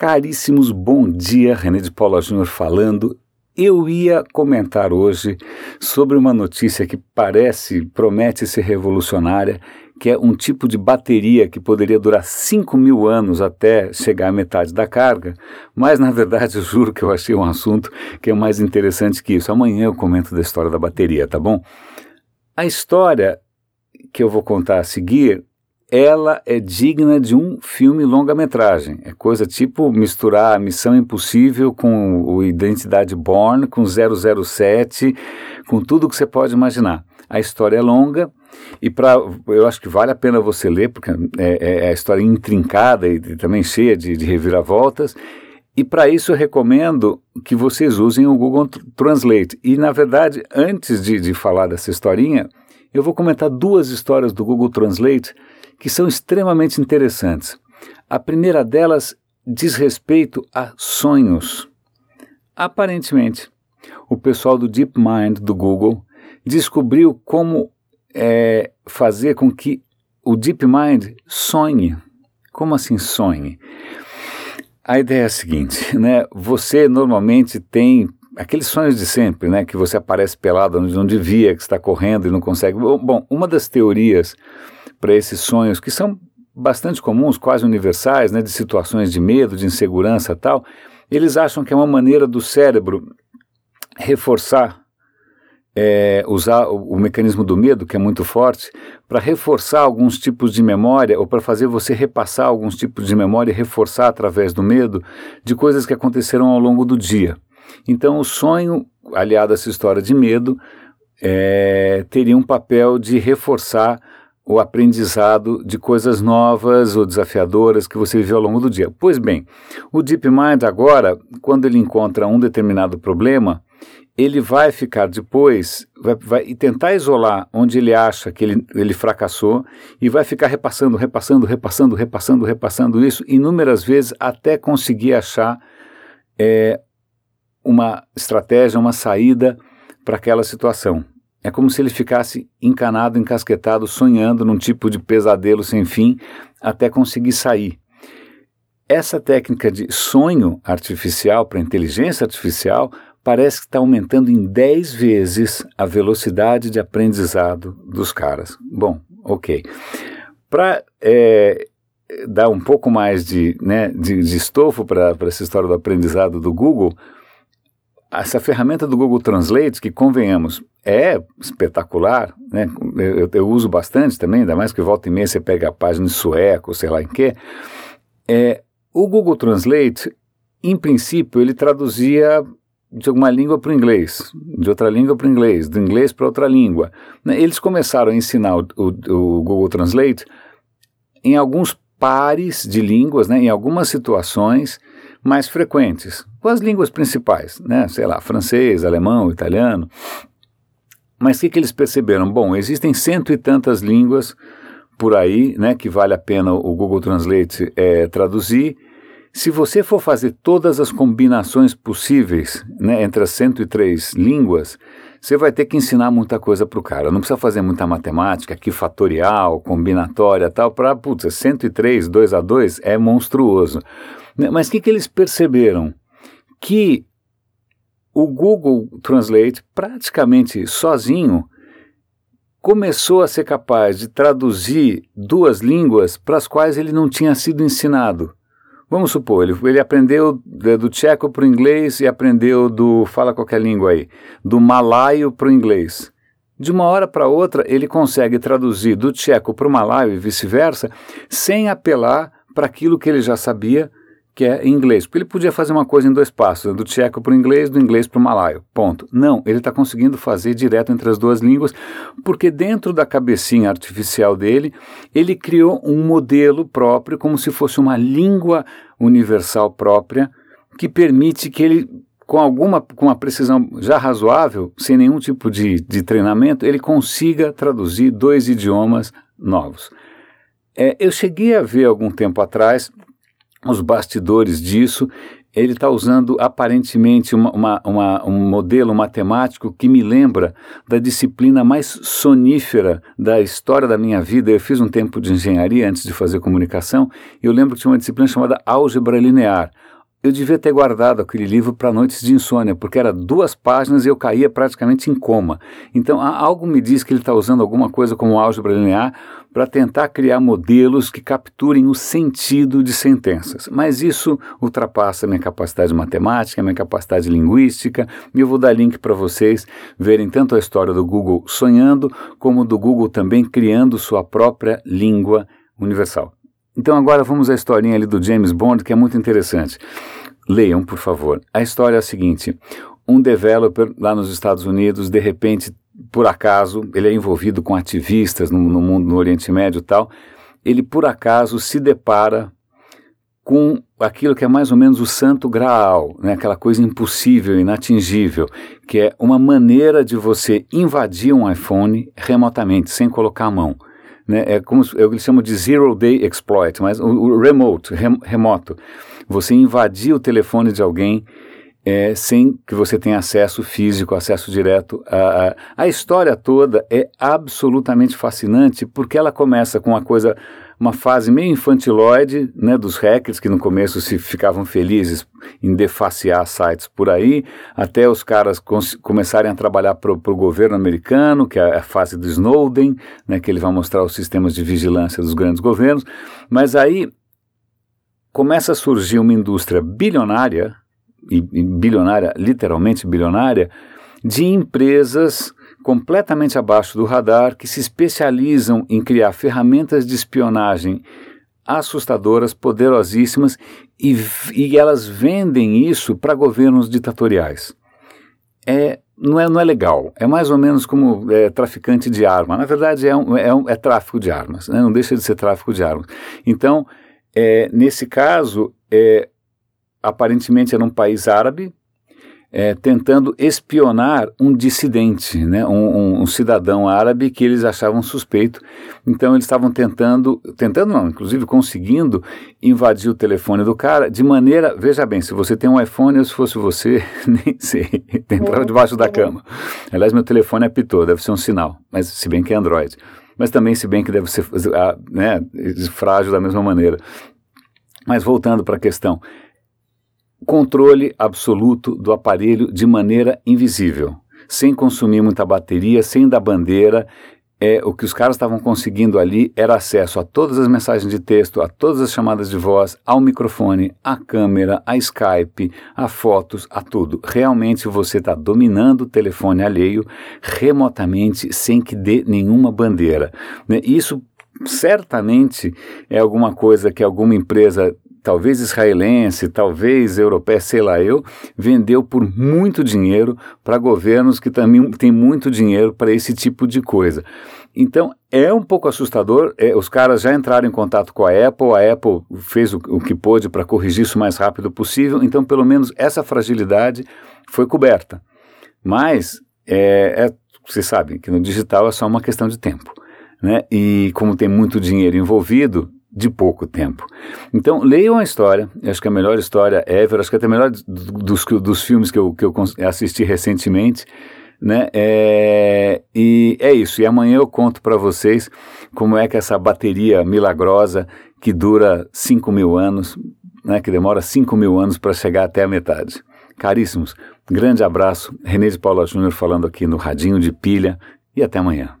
Caríssimos, bom dia, René de Paula Júnior falando. Eu ia comentar hoje sobre uma notícia que parece, promete ser revolucionária, que é um tipo de bateria que poderia durar 5 mil anos até chegar à metade da carga, mas na verdade eu juro que eu achei um assunto que é mais interessante que isso. Amanhã eu comento da história da bateria, tá bom? A história que eu vou contar a seguir ela é digna de um filme longa-metragem. É coisa tipo misturar Missão Impossível com o Identidade Born, com 007, com tudo que você pode imaginar. A história é longa e para eu acho que vale a pena você ler, porque é, é a história intrincada e, e também cheia de, de reviravoltas. E para isso eu recomendo que vocês usem o Google Translate. E na verdade, antes de, de falar dessa historinha, eu vou comentar duas histórias do Google Translate que são extremamente interessantes. A primeira delas diz respeito a sonhos. Aparentemente, o pessoal do DeepMind do Google descobriu como é, fazer com que o DeepMind sonhe. Como assim sonhe? A ideia é a seguinte, né? Você normalmente tem aqueles sonhos de sempre, né? Que você aparece pelado onde não devia, que está correndo e não consegue. Bom, uma das teorias para esses sonhos que são bastante comuns, quase universais, né, de situações de medo, de insegurança tal, eles acham que é uma maneira do cérebro reforçar, é, usar o, o, mecanismo do medo, que é muito forte, para reforçar alguns tipos de memória ou para fazer você repassar alguns tipos de memória e reforçar através do medo de coisas que aconteceram ao longo do dia. Então, o sonho, aliado a essa história de medo, é, teria um papel de reforçar o aprendizado de coisas novas ou desafiadoras que você viveu ao longo do dia. Pois bem, o DeepMind agora, quando ele encontra um determinado problema, ele vai ficar depois vai, vai tentar isolar onde ele acha que ele, ele fracassou e vai ficar repassando, repassando, repassando, repassando, repassando isso inúmeras vezes até conseguir achar é, uma estratégia, uma saída para aquela situação. É como se ele ficasse encanado, encasquetado, sonhando num tipo de pesadelo sem fim até conseguir sair. Essa técnica de sonho artificial para inteligência artificial parece que está aumentando em 10 vezes a velocidade de aprendizado dos caras. Bom, ok. Para é, dar um pouco mais de, né, de, de estofo para essa história do aprendizado do Google, essa ferramenta do Google Translate, que convenhamos, é espetacular, né? Eu, eu, uso bastante também, ainda mais que volta e meia você pega a página em sueco, sei lá em quê. É, o Google Translate, em princípio, ele traduzia de uma língua para o inglês, de outra língua para o inglês, do inglês para outra língua. Né? Eles começaram a ensinar o, o, o Google Translate em alguns pares de línguas, né? em algumas situações mais frequentes, com as línguas principais, né? sei lá, francês, alemão, italiano. Mas o que, que eles perceberam? Bom, existem cento e tantas línguas por aí, né, que vale a pena o Google Translate é, traduzir. Se você for fazer todas as combinações possíveis né, entre as 103 línguas, você vai ter que ensinar muita coisa para o cara. Não precisa fazer muita matemática, aqui fatorial, combinatória tal, para, putz, 103, 2 a 2 é monstruoso. Né, mas o que, que eles perceberam? Que o Google Translate, praticamente sozinho, começou a ser capaz de traduzir duas línguas para as quais ele não tinha sido ensinado. Vamos supor, ele, ele aprendeu do tcheco para o inglês e aprendeu do, fala qualquer língua aí, do malaio para o inglês. De uma hora para outra, ele consegue traduzir do tcheco para o malaio e vice-versa, sem apelar para aquilo que ele já sabia que é em inglês. Porque ele podia fazer uma coisa em dois passos, do tcheco para o inglês, do inglês para o malaio. Ponto. Não, ele está conseguindo fazer direto entre as duas línguas, porque dentro da cabecinha artificial dele, ele criou um modelo próprio, como se fosse uma língua universal própria, que permite que ele com alguma com uma precisão já razoável, sem nenhum tipo de, de treinamento, ele consiga traduzir dois idiomas novos. É, eu cheguei a ver algum tempo atrás os bastidores disso. ele está usando aparentemente uma, uma, uma, um modelo matemático que me lembra da disciplina mais sonífera da história da minha vida. Eu fiz um tempo de engenharia antes de fazer comunicação e eu lembro que tinha uma disciplina chamada álgebra linear. Eu devia ter guardado aquele livro para noites de insônia, porque era duas páginas e eu caía praticamente em coma. Então, algo me diz que ele está usando alguma coisa como álgebra linear para tentar criar modelos que capturem o sentido de sentenças. Mas isso ultrapassa minha capacidade matemática, minha capacidade linguística, e eu vou dar link para vocês verem tanto a história do Google sonhando, como do Google também criando sua própria língua universal. Então agora vamos à historinha ali do James Bond, que é muito interessante. Leiam, por favor. A história é a seguinte: um developer lá nos Estados Unidos, de repente, por acaso, ele é envolvido com ativistas no, no mundo, no Oriente Médio e tal, ele por acaso se depara com aquilo que é mais ou menos o santo graal, né? aquela coisa impossível, inatingível, que é uma maneira de você invadir um iPhone remotamente, sem colocar a mão. Né? É como é eles chamam de zero day exploit, mas o, o remote, rem, remoto. Você invadir o telefone de alguém é, sem que você tenha acesso físico, acesso direto. A, a, a história toda é absolutamente fascinante porque ela começa com uma coisa uma fase meio infantiloide né, dos hackers que no começo se ficavam felizes em defacear sites por aí, até os caras começarem a trabalhar para o governo americano, que é a fase do Snowden, né, que ele vai mostrar os sistemas de vigilância dos grandes governos, mas aí começa a surgir uma indústria bilionária, e, e bilionária, literalmente bilionária, de empresas completamente abaixo do radar que se especializam em criar ferramentas de espionagem assustadoras, poderosíssimas e, e elas vendem isso para governos ditatoriais. É, não, é, não é legal, é mais ou menos como é, traficante de arma. Na verdade, é, um, é, um, é tráfico de armas, né? não deixa de ser tráfico de armas. Então, é, nesse caso, é, aparentemente era um país árabe, é, tentando espionar um dissidente, né, um, um, um, cidadão árabe que eles achavam suspeito. Então eles estavam tentando, tentando não, inclusive conseguindo invadir o telefone do cara de maneira, veja bem, se você tem um iPhone ou se fosse você, nem sei, entrava debaixo da cama. Aliás, meu telefone apitou, deve ser um sinal, mas se bem que é Android. Mas também se bem que deve ser ah, né, frágil da mesma maneira. Mas voltando para a questão, controle absoluto do aparelho de maneira invisível, sem consumir muita bateria, sem dar bandeira. É, o que os caras estavam conseguindo ali era acesso a todas as mensagens de texto, a todas as chamadas de voz, ao microfone, à câmera, a Skype, a fotos, a tudo. Realmente você está dominando o telefone alheio remotamente, sem que dê nenhuma bandeira. Né? Isso certamente é alguma coisa que alguma empresa talvez israelense, talvez europeia, sei lá eu, vendeu por muito dinheiro para governos que também têm muito dinheiro para esse tipo de coisa. Então é um pouco assustador. É, os caras já entraram em contato com a Apple, a Apple fez o, o que pôde para corrigir isso o mais rápido possível. Então, pelo menos essa fragilidade foi coberta. Mas é, é, vocês sabem que no digital é só uma questão de tempo. Né? E como tem muito dinheiro envolvido, de pouco tempo. Então, leiam a história, acho que a melhor história ever, acho que até a melhor dos, dos filmes que eu, que eu assisti recentemente, né? É, e é isso, e amanhã eu conto para vocês como é que essa bateria milagrosa que dura 5 mil anos, né, que demora 5 mil anos para chegar até a metade. Caríssimos, grande abraço, René de Paula Júnior falando aqui no Radinho de Pilha e até amanhã.